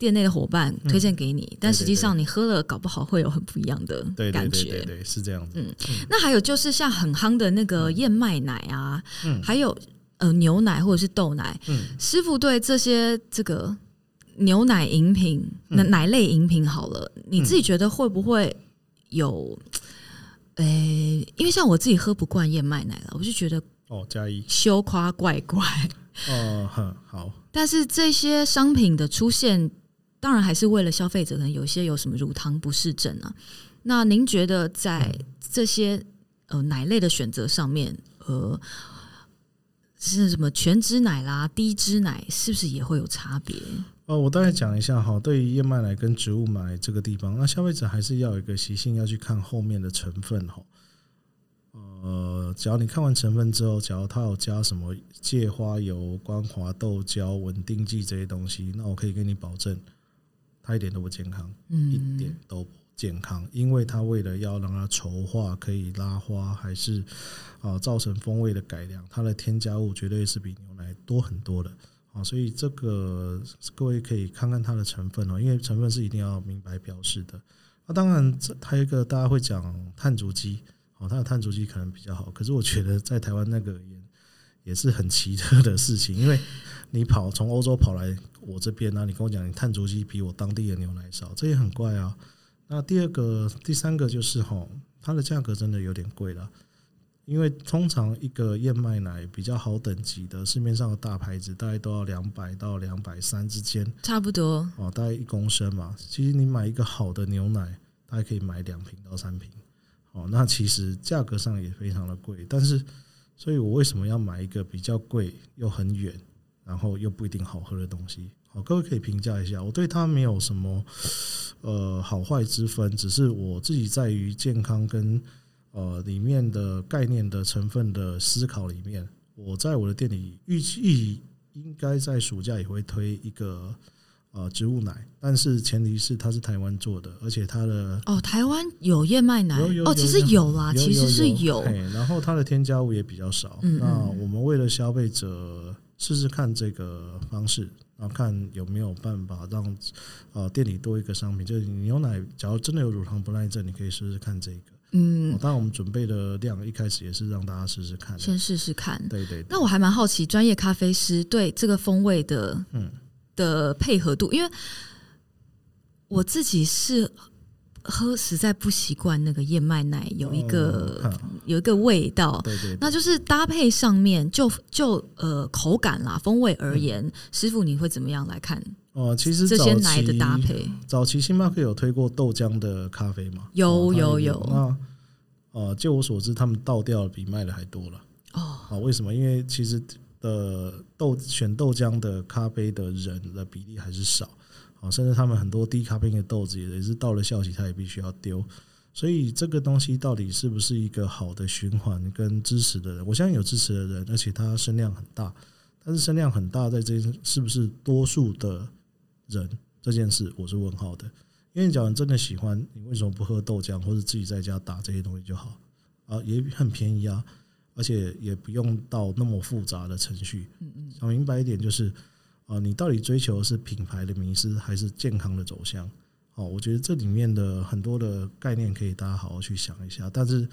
店内的伙伴推荐给你，嗯、但实际上你喝了，搞不好会有很不一样的感觉。对对对，对，是这样子。嗯，那还有就是像很夯的那个燕麦奶啊，嗯，还有呃牛奶或者是豆奶，嗯，师傅对这些这个牛奶饮品、奶类饮品，好了，你自己觉得会不会有？诶、欸，因为像我自己喝不惯燕麦奶了，我就觉得哦，加一羞夸怪怪。哦，哼，好。但是这些商品的出现。当然还是为了消费者，可能有些有什么乳糖不适症啊。那您觉得在这些呃奶类的选择上面，呃，是什么全脂奶啦、低脂奶，是不是也会有差别？呃，我大概讲一下哈，对于燕麦奶跟植物奶这个地方，那消费者还是要有一个习性，要去看后面的成分哈。呃，只要你看完成分之后，假如它有加什么芥花油、光滑豆胶、稳定剂这些东西，那我可以跟你保证。它一点都不健康，嗯，一点都不健康，因为它为了要让它稠化，可以拉花，还是啊造成风味的改良，它的添加物绝对是比牛奶多很多的啊，所以这个各位可以看看它的成分哦，因为成分是一定要明白标示的。那当然，这还有一个大家会讲碳足迹，哦，它的碳足迹可能比较好，可是我觉得在台湾那个也也是很奇特的事情，因为你跑从欧洲跑来。我这边呢，你跟我讲，你碳足迹比我当地的牛奶少，这也很怪啊。那第二个、第三个就是哈，它的价格真的有点贵了。因为通常一个燕麦奶比较好等级的，市面上的大牌子大概都要两百到两百三之间，差不多哦，大概一公升嘛。其实你买一个好的牛奶，大概可以买两瓶到三瓶。哦，那其实价格上也非常的贵。但是，所以我为什么要买一个比较贵又很远？然后又不一定好喝的东西，好，各位可以评价一下。我对它没有什么呃好坏之分，只是我自己在于健康跟呃里面的概念的成分的思考里面，我在我的店里预计应该在暑假也会推一个呃植物奶，但是前提是它是台湾做的，而且它的哦台湾有燕麦奶哦，其实有啦，其实是有，然后它的添加物也比较少。嗯嗯那我们为了消费者。试试看这个方式，然后看有没有办法让呃店里多一个商品，就是牛奶，假如真的有乳糖不耐症，你可以试试看这个。嗯，当然我们准备的量一开始也是让大家试试看，先试试看。对，对对。那我还蛮好奇，专业咖啡师对这个风味的嗯的配合度，因为我自己是。喝实在不习惯那个燕麦奶有一个、嗯、有一个味道，对对对，那就是搭配上面就就呃口感啦风味而言，嗯、师傅你会怎么样来看？哦，其实这些奶的搭配，早期星巴克有推过豆浆的咖啡吗？有有有。那呃，就我所知，他们倒掉的比卖的还多了。哦，啊，为什么？因为其实的豆选豆浆的咖啡的人的比例还是少。啊，甚至他们很多低咖啡因的豆子也是到了效期，他也必须要丢。所以这个东西到底是不是一个好的循环跟支持的人？我相信有支持的人，而且他声量很大。但是声量很大，在这是不是多数的人这件事，我是问号的。因为你假如真的喜欢，你为什么不喝豆浆，或者自己在家打这些东西就好？啊，也很便宜啊，而且也不用到那么复杂的程序。嗯嗯，想明白一点就是。啊，你到底追求的是品牌的迷思还是健康的走向？哦，我觉得这里面的很多的概念可以大家好好去想一下。但是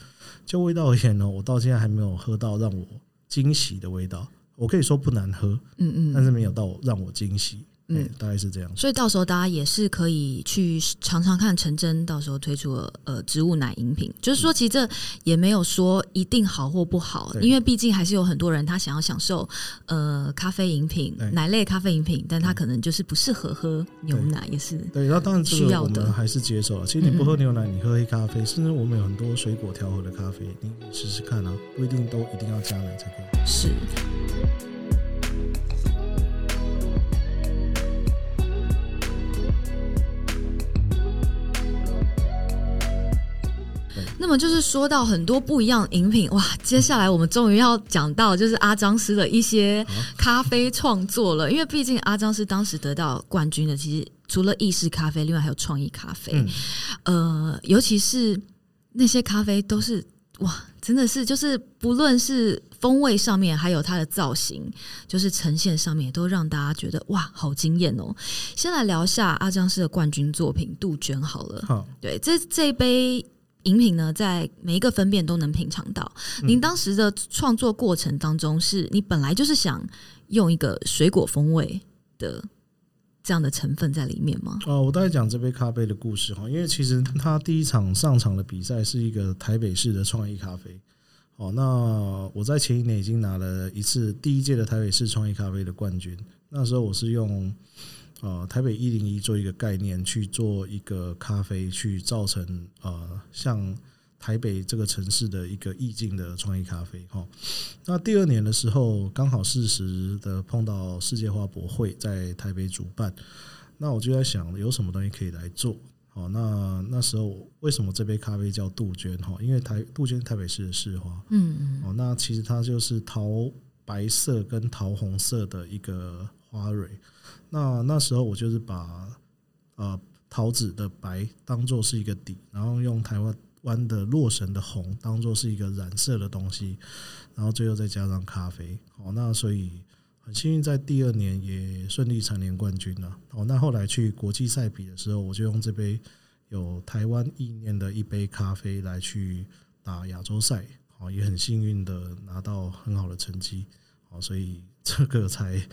就味道而言呢，我到现在还没有喝到让我惊喜的味道。我可以说不难喝，嗯嗯，但是没有到让我惊喜。嗯，大概是这样。所以到时候大家也是可以去尝尝看陈真到时候推出了呃植物奶饮品，就是说其实这也没有说一定好或不好，因为毕竟还是有很多人他想要享受呃咖啡饮品、奶类咖啡饮品，但他可能就是不适合喝牛奶，也是对。然后当然需要的还是接受了。其实你不喝牛奶，你喝黑咖啡，甚至我们有很多水果调和的咖啡，你试试看啊，不一定都一定要加奶才可以。是。那么就是说到很多不一样的饮品哇，接下来我们终于要讲到就是阿张师的一些咖啡创作了，因为毕竟阿张师当时得到冠军的，其实除了意式咖啡，另外还有创意咖啡，嗯、呃，尤其是那些咖啡都是哇，真的是就是不论是风味上面，还有它的造型，就是呈现上面，都让大家觉得哇，好惊艳哦。先来聊一下阿张师的冠军作品杜鹃好了，好，对，这这一杯。饮品呢，在每一个分辨都能品尝到。您当时的创作过程当中，是你本来就是想用一个水果风味的这样的成分在里面吗？哦，我大概讲这杯咖啡的故事哈，因为其实他第一场上场的比赛是一个台北市的创意咖啡。哦，那我在前一年已经拿了一次第一届的台北市创意咖啡的冠军，那时候我是用。呃，台北一零一做一个概念去做一个咖啡，去造成呃像台北这个城市的一个意境的创意咖啡哈。那第二年的时候，刚好适时的碰到世界花博会在台北主办，那我就在想有什么东西可以来做。哦，那那时候为什么这杯咖啡叫杜鹃哈？因为台杜鹃台北市的市花，嗯嗯。哦，那其实它就是桃白色跟桃红色的一个花蕊。那那时候我就是把呃桃子的白当做是一个底，然后用台湾湾的洛神的红当做是一个染色的东西，然后最后再加上咖啡。哦，那所以很幸运在第二年也顺利蝉联冠军了。哦，那后来去国际赛比的时候，我就用这杯有台湾意念的一杯咖啡来去打亚洲赛。哦，也很幸运的拿到很好的成绩。哦，所以这个才。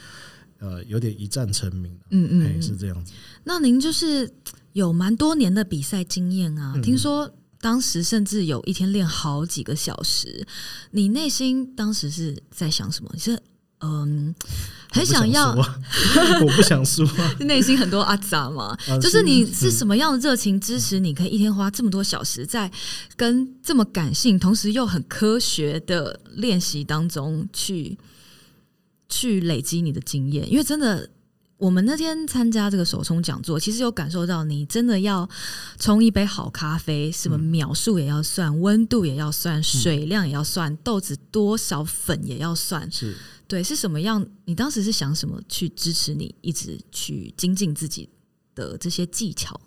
呃，有点一战成名，嗯嗯，是这样子。那您就是有蛮多年的比赛经验啊，嗯、听说当时甚至有一天练好几个小时，你内心当时是在想什么？你是嗯，很想要，我不想输、啊，[laughs] 内心很多阿杂嘛。啊、就是你是什么样的热情支持你可以一天花这么多小时在跟这么感性，同时又很科学的练习当中去？去累积你的经验，因为真的，我们那天参加这个手冲讲座，其实有感受到你真的要冲一杯好咖啡，什么秒数也要算，温度也要算，水量也要算，豆子多少粉也要算，是对，是什么样？你当时是想什么去支持你一直去精进自己的这些技巧？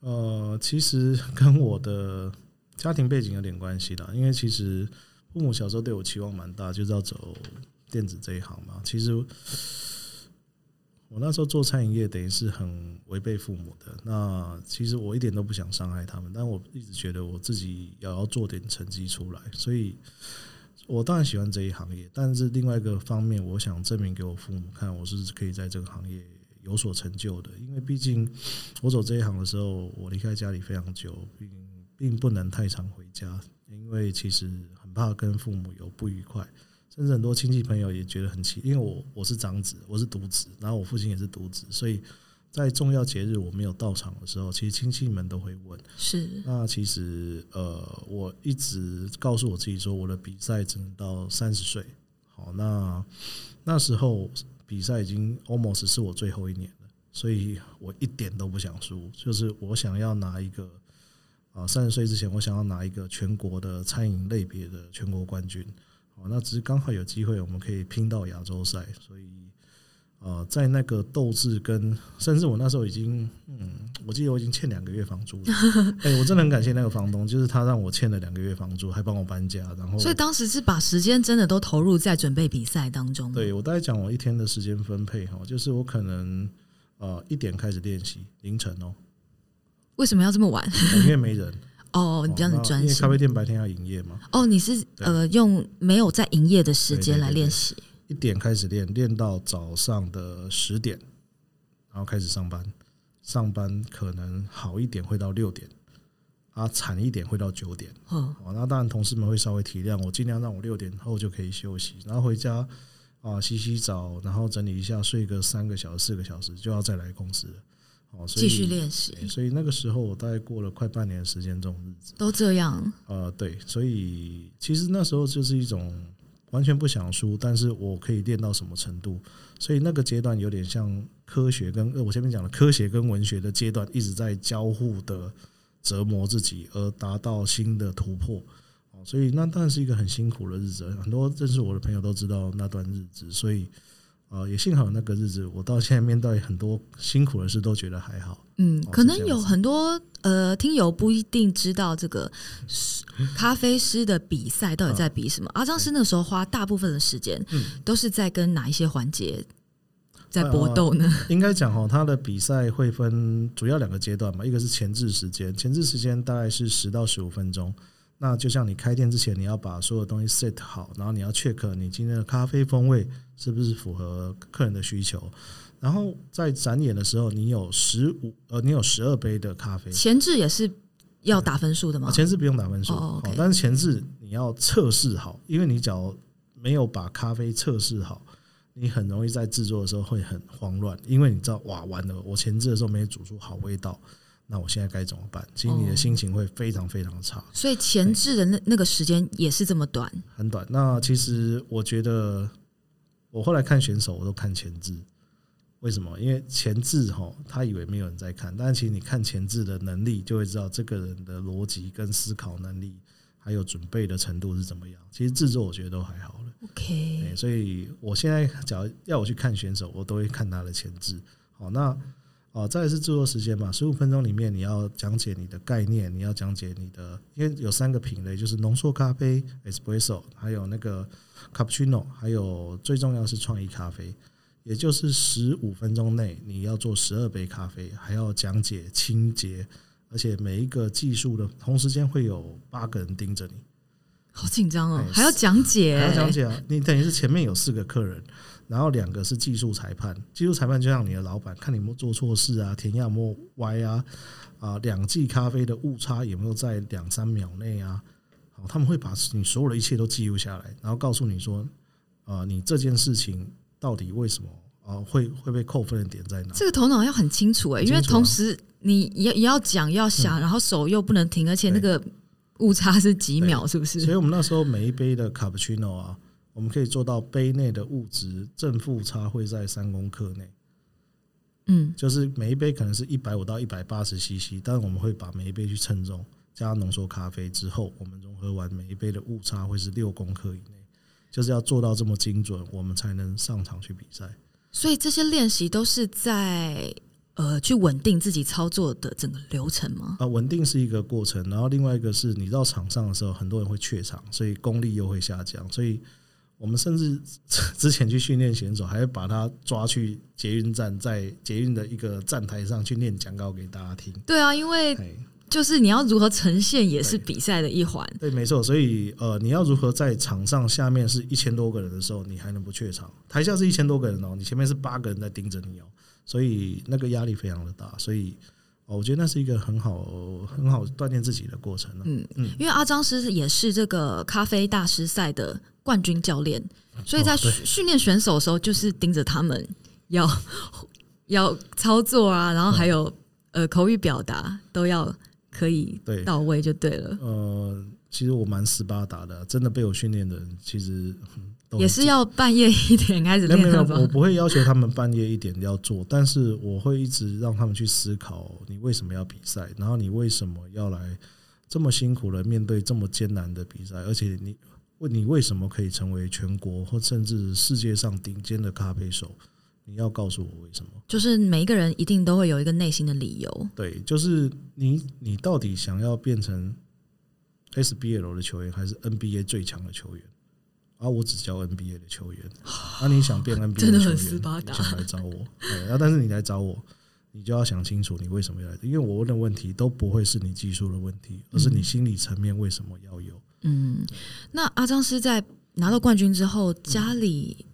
呃，其实跟我的家庭背景有点关系的，因为其实父母小时候对我期望蛮大，就是要走。电子这一行嘛，其实我那时候做餐饮业，等于是很违背父母的。那其实我一点都不想伤害他们，但我一直觉得我自己也要做点成绩出来。所以，我当然喜欢这一行业，但是另外一个方面，我想证明给我父母看，我是可以在这个行业有所成就的。因为毕竟我走这一行的时候，我离开家里非常久，并并不能太常回家，因为其实很怕跟父母有不愉快。甚至很多亲戚朋友也觉得很奇，因为我我是长子，我是独子，然后我父亲也是独子，所以在重要节日我没有到场的时候，其实亲戚们都会问。是，那其实呃，我一直告诉我自己说，我的比赛只能到三十岁。好，那那时候比赛已经 almost 是我最后一年了，所以我一点都不想输，就是我想要拿一个啊，三十岁之前我想要拿一个全国的餐饮类别的全国冠军。哦，那只是刚好有机会，我们可以拼到亚洲赛，所以，呃，在那个斗志跟，甚至我那时候已经，嗯，我记得我已经欠两个月房租了。[laughs] 哎、欸，我真的很感谢那个房东，就是他让我欠了两个月房租，还帮我搬家，然后，所以当时是把时间真的都投入在准备比赛当中。对，我大概讲我一天的时间分配哈，就是我可能呃一点开始练习，凌晨哦。为什么要这么晚？因为没人。哦，你比较很专心。因为咖啡店白天要营业嘛。哦，你是呃用没有在营业的时间来练习。一点开始练，练到早上的十点，然后开始上班。上班可能好一点会到六点，啊，惨一点会到九点。哦，那当然同事们会稍微体谅我，尽量让我六点后就可以休息，然后回家啊洗洗澡，然后整理一下，睡个三个小时、四个小时，就要再来公司了。继续练习，所以那个时候我大概过了快半年时间，这种日子都这样。呃，对，所以其实那时候就是一种完全不想输，但是我可以练到什么程度？所以那个阶段有点像科学跟我前面讲的科学跟文学的阶段一直在交互的折磨自己而达到新的突破。哦，所以那当然是一个很辛苦的日子，很多认识我的朋友都知道那段日子，所以。呃，也幸好那个日子，我到现在面对很多辛苦的事，都觉得还好。嗯，可能有很多呃听友不一定知道这个咖啡师的比赛到底在比什么。阿张师那时候花大部分的时间，都是在跟哪一些环节在搏斗呢？呃、应该讲哦，他的比赛会分主要两个阶段嘛，一个是前置时间，前置时间大概是十到十五分钟。那就像你开店之前，你要把所有东西 set 好，然后你要 check 你今天的咖啡风味是不是符合客人的需求。然后在展演的时候，你有十五呃，你有十二杯的咖啡。前置也是要打分数的吗？前置不用打分数，哦 okay、但是前置你要测试好，因为你只要没有把咖啡测试好，你很容易在制作的时候会很慌乱，因为你知道哇，完了，我前置的时候没有煮出好味道。那我现在该怎么办？其实你的心情会非常非常差。所以前置的那那个时间也是这么短，很短。那其实我觉得，我后来看选手，我都看前置。为什么？因为前置哈，他以为没有人在看，但是其实你看前置的能力，就会知道这个人的逻辑跟思考能力，还有准备的程度是怎么样。其实制作我觉得都还好了。OK。所以我现在假如要我去看选手，我都会看他的前置。好，那。哦，再来是制作时间嘛，十五分钟里面你要讲解你的概念，你要讲解你的，因为有三个品类，就是浓缩咖啡、Espresso，还有那个 Cappuccino，还有最重要是创意咖啡，也就是十五分钟内你要做十二杯咖啡，还要讲解清洁，而且每一个技术的同时间会有八个人盯着你，好紧张哦，还要讲解，还要讲解啊，你等于是前面有四个客人。然后两个是技术裁判，技术裁判就像你的老板，看你有没有做错事啊，填鸭有没有歪啊，啊，两剂咖啡的误差有没有在两三秒内啊？好，他们会把你所有的一切都记录下来，然后告诉你说，啊，你这件事情到底为什么啊会会被扣分的点在哪？这个头脑要很清楚哎、欸，因为同时你也也要讲要想，然后手又不能停，而且那个误差是几秒，是不是？所以我们那时候每一杯的卡布奇诺啊。我们可以做到杯内的物质正负差会在三公克内，嗯，就是每一杯可能是一百五到一百八十 CC，但是我们会把每一杯去称重，加浓缩咖啡之后，我们融合完每一杯的误差会是六公克以内，就是要做到这么精准，我们才能上场去比赛。所以这些练习都是在呃去稳定自己操作的整个流程吗？啊，稳定是一个过程，然后另外一个是你到场上的时候，很多人会怯场，所以功力又会下降，所以。我们甚至 [laughs] 之前去训练选手，还会把他抓去捷运站，在捷运的一个站台上去念讲稿给大家听。对啊，因为就是你要如何呈现，也是比赛的一环。对，没错。所以呃，你要如何在场上下面是一千多个人的时候，你还能不怯场？台下是一千多个人哦，你前面是八个人在盯着你哦，所以那个压力非常的大。所以我觉得那是一个很好很好锻炼自己的过程。嗯嗯，因为阿张师也是这个咖啡大师赛的。冠军教练，所以在训训练选手的时候，就是盯着他们要要操作啊，然后还有呃口语表达都要可以到位就对了。呃，其实我蛮斯巴达的，真的被我训练的人其实也是要半夜一点开始练。没有，我不会要求他们半夜一点要做，但是我会一直让他们去思考：你为什么要比赛？然后你为什么要来这么辛苦的面对这么艰难的比赛？而且你。问你为什么可以成为全国或甚至世界上顶尖的咖啡手？你要告诉我为什么？就是每一个人一定都会有一个内心的理由。对，就是你，你到底想要变成 SBL 的球员，还是 NBA 最强的球员？啊，我只教 NBA 的球员。啊，你想变 NBA 的球员，真的很斯巴达，你想来找我。对，啊，但是你来找我，你就要想清楚你为什么要来。因为我问的问题都不会是你技术的问题，而是你心理层面为什么要有。嗯，那阿张师在拿到冠军之后，家里嗯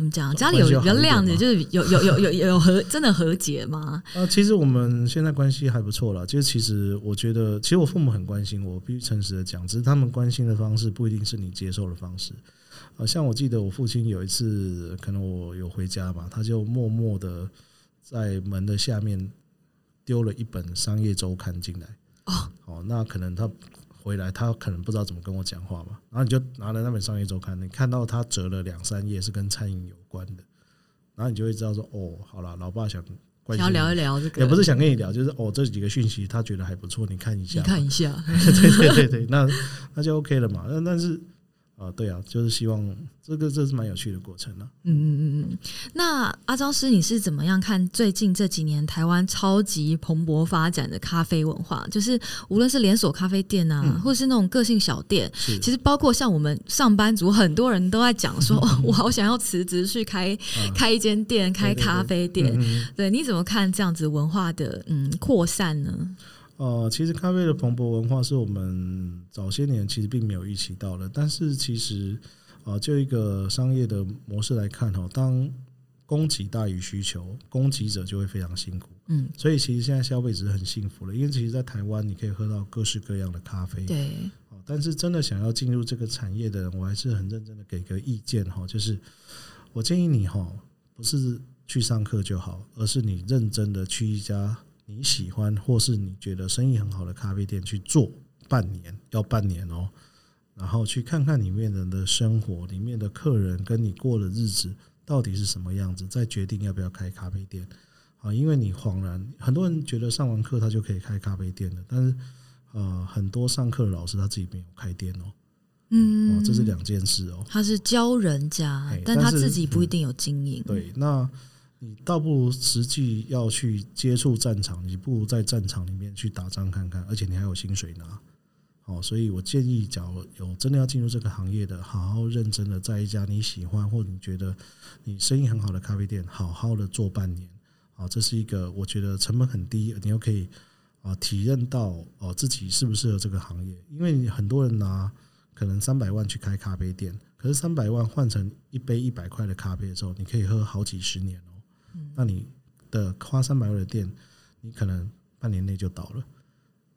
怎么讲？家里有比较亮的，就是有有有有有和真的和解吗？啊，其实我们现在关系还不错了。就是其实我觉得，其实我父母很关心我，必须诚实的讲，只是他们关心的方式不一定是你接受的方式。啊，像我记得我父亲有一次，可能我有回家嘛，他就默默的在门的下面丢了一本商业周刊进来。哦，哦，那可能他。回来，他可能不知道怎么跟我讲话嘛，然后你就拿了那本商业周刊，你看到他折了两三页是跟餐饮有关的，然后你就会知道说，哦，好了，老爸想关关心，想要聊一聊这个，也不是想跟你聊，就是哦，这几个讯息他觉得还不错，你看一下，你看一下，[laughs] 对对对对，那那就 OK 了嘛。那但是。啊，对啊，就是希望这个这是蛮有趣的过程呢、啊。嗯嗯嗯嗯。那阿昭师，你是怎么样看最近这几年台湾超级蓬勃发展的咖啡文化？就是无论是连锁咖啡店啊，嗯、或者是那种个性小店，其实包括像我们上班族，很多人都在讲说，[laughs] 哦、我好想要辞职去开、啊、开一间店，开咖啡店。对，对，对，嗯、对，你怎么看这样子文化的嗯扩散呢？呃，其实咖啡的蓬勃文化是我们早些年其实并没有预期到的。但是其实，啊、呃，就一个商业的模式来看哦，当供给大于需求，供给者就会非常辛苦。嗯，所以其实现在消费者是很幸福了，因为其实，在台湾你可以喝到各式各样的咖啡。对。但是真的想要进入这个产业的人，我还是很认真的给个意见哈，就是我建议你哈，不是去上课就好，而是你认真的去一家。你喜欢或是你觉得生意很好的咖啡店去做半年，要半年哦，然后去看看里面人的生活，里面的客人跟你过的日子到底是什么样子，再决定要不要开咖啡店啊。因为你恍然，很多人觉得上完课他就可以开咖啡店了，但是呃，很多上课的老师他自己没有开店哦，嗯，这是两件事哦。他是教人家，但他自己不一定有经营。对，那。你倒不如实际要去接触战场，你不如在战场里面去打仗看看，而且你还有薪水拿。好，所以我建议，假如有真的要进入这个行业的，好好认真的在一家你喜欢或你觉得你生意很好的咖啡店，好好的做半年。啊，这是一个我觉得成本很低，你又可以啊体验到哦自己适不适合这个行业。因为很多人拿可能三百万去开咖啡店，可是三百万换成一杯一百块的咖啡的时候，你可以喝好几十年。那你的花三百万的店，你可能半年内就倒了。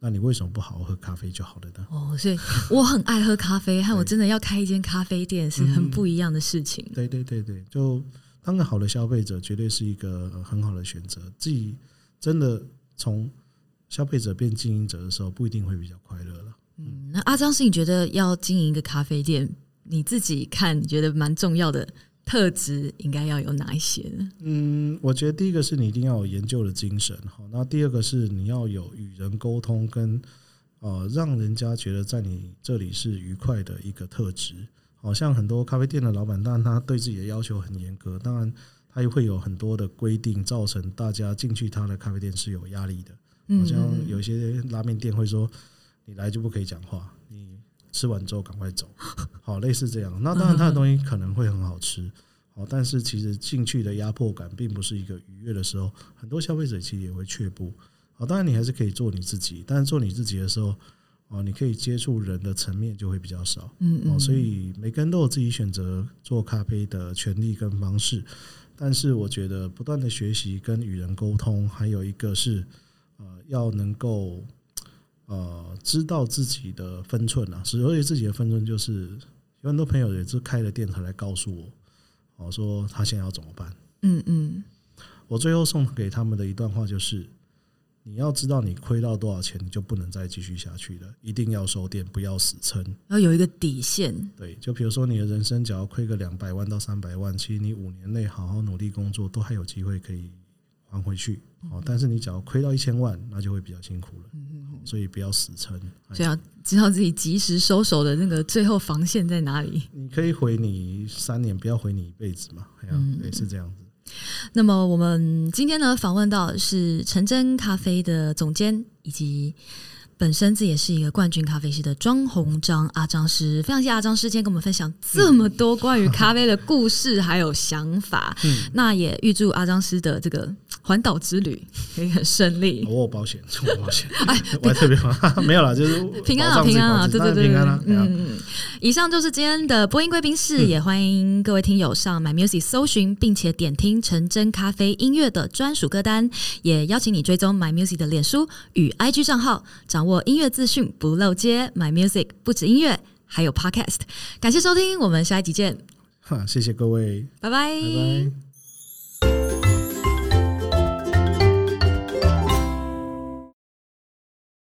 那你为什么不好好喝咖啡就好了呢？哦，所以我很爱喝咖啡，和我真的要开一间咖啡店是很不一样的事情。对对对对，就当个好的消费者，绝对是一个很好的选择。自己真的从消费者变经营者的时候，不一定会比较快乐了。嗯，那阿张是，你觉得要经营一个咖啡店，你自己看，你觉得蛮重要的？特质应该要有哪一些呢？嗯，我觉得第一个是你一定要有研究的精神，好，那第二个是你要有与人沟通跟呃，让人家觉得在你这里是愉快的一个特质。好像很多咖啡店的老板，当然他对自己的要求很严格，当然他也会有很多的规定，造成大家进去他的咖啡店是有压力的。好像有些拉面店会说，你来就不可以讲话，吃完之后赶快走，[laughs] 好，类似这样。那当然，他的东西可能会很好吃，好，但是其实进去的压迫感并不是一个愉悦的时候，很多消费者其实也会却步。好，当然你还是可以做你自己，但是做你自己的时候，啊，你可以接触人的层面就会比较少。嗯嗯。所以每个人都有自己选择做咖啡的权利跟方式，但是我觉得不断的学习跟与人沟通，还有一个是呃，要能够。呃，知道自己的分寸啊，所以自己的分寸就是有很多朋友也是开了电台来告诉我，哦，说他现在要怎么办？嗯嗯，我最后送给他们的一段话就是：你要知道你亏到多少钱，你就不能再继续下去了，一定要收店，不要死撑，要有一个底线。对，就比如说你的人生，只要亏个两百万到三百万，其实你五年内好好努力工作，都还有机会可以还回去。哦，但是你只要亏到一千万，那就会比较辛苦了。所以不要死撑，所以要知道自己及时收手的那个最后防线在哪里。你可以回你三年，不要回你一辈子嘛。嗯，也是这样子。那么我们今天呢，访问到的是陈真咖啡的总监以及。本身自己也是一个冠军咖啡师的庄宏章阿张师，非常谢谢阿张师今天跟我们分享这么多关于咖啡的故事还有想法。嗯，那也预祝阿张师的这个环岛之旅可以很顺利。我有保险，我保险。[laughs] 哎，[laughs] 我还特别好，没有啦，就是 [laughs] 平安啊，平安啊，对对对，平安啊。嗯，以上就是今天的播音贵宾室，也欢迎各位听友上 My Music 搜寻，并且点听陈真咖啡音乐的专属歌单，也邀请你追踪 My Music 的脸书与 IG 账号，掌握音乐资讯不漏接，My Music 不止音乐，还有 Podcast。感谢收听，我们下一集见。哈，谢谢各位，拜拜。拜拜。